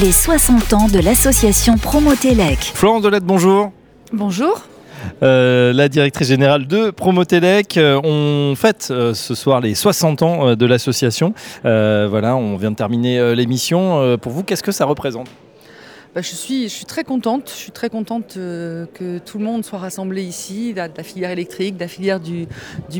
Les 60 ans de l'association Promotelec. Florence Delette, bonjour. Bonjour. Euh, la directrice générale de Promotelec. Euh, on fête euh, ce soir les 60 ans euh, de l'association. Euh, voilà, on vient de terminer euh, l'émission. Euh, pour vous, qu'est-ce que ça représente? Bah, je, suis, très contente. Je suis très contente euh, que tout le monde soit rassemblé ici, de la, filière électrique, de la filière du,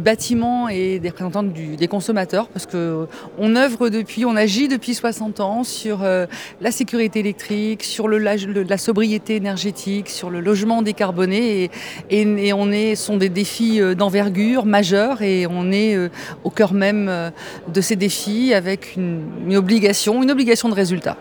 bâtiment et des représentants des consommateurs, parce que on œuvre depuis, on agit depuis 60 ans sur euh, la sécurité électrique, sur la, sobriété énergétique, sur le logement décarboné, et, et- sont des défis euh, d'envergure majeurs, et on est euh, au cœur même euh, de ces défis avec une, une obligation, une obligation de résultat.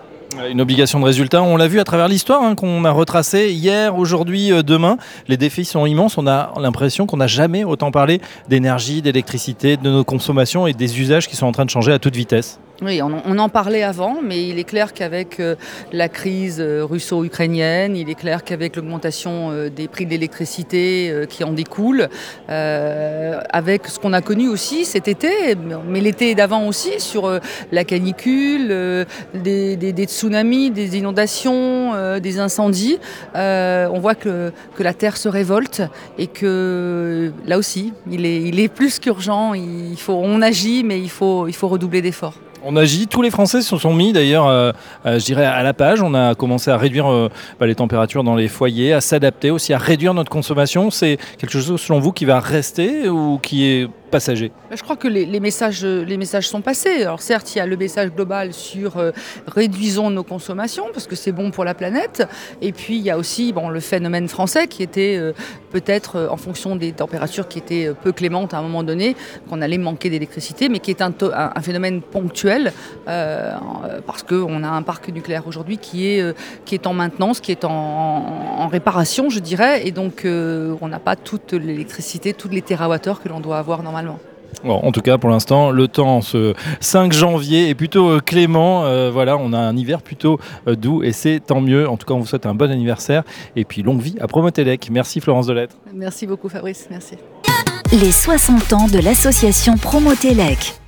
Une obligation de résultat. On l'a vu à travers l'histoire hein, qu'on a retracée hier, aujourd'hui, euh, demain. Les défis sont immenses. On a l'impression qu'on n'a jamais autant parlé d'énergie, d'électricité, de nos consommations et des usages qui sont en train de changer à toute vitesse. Oui, on, en parlait avant, mais il est clair qu'avec euh, la crise euh, russo-ukrainienne, il est clair qu'avec l'augmentation euh, des prix de l'électricité qui en découle, avec ce qu'on a connu aussi cet été, mais l'été d'avant aussi, sur la canicule, des, tsunamis, des inondations, des incendies, on voit que, la Terre se révolte et que là aussi, il est, plus qu'urgent. Il faut, on agit, mais il faut redoubler d'efforts. On agit, tous les Français se sont mis d'ailleurs, euh, euh, je dirais, à la page. On a commencé à réduire euh, bah, les températures dans les foyers, à s'adapter aussi, à réduire notre consommation. C'est quelque chose, selon vous, qui va rester ou qui est passager Je crois que les, messages, sont passés. Alors certes, il y a le message global sur euh, réduisons nos consommations parce que c'est bon pour la planète. Et puis il y a aussi le phénomène français qui était euh, peut-être euh, en fonction des températures qui étaient peu clémentes à un moment donné, qu'on allait manquer d'électricité, mais qui est un, phénomène ponctuel parce qu'on a un parc nucléaire aujourd'hui qui est, en maintenance, qui est en, réparation, je dirais, et donc on n'a pas toute l'électricité, toutes les térawattheures que l'on doit avoir normalement. Bon, en tout cas, pour l'instant, le temps, ce 5 janvier, est plutôt euh, clément. Euh, voilà, on a un hiver plutôt euh, doux et c'est tant mieux. En tout cas, on vous souhaite un bon anniversaire et puis longue vie à Promotelec. Merci Florence Delettre. Merci beaucoup Fabrice, merci. Les 60 ans de l'association Promotelec.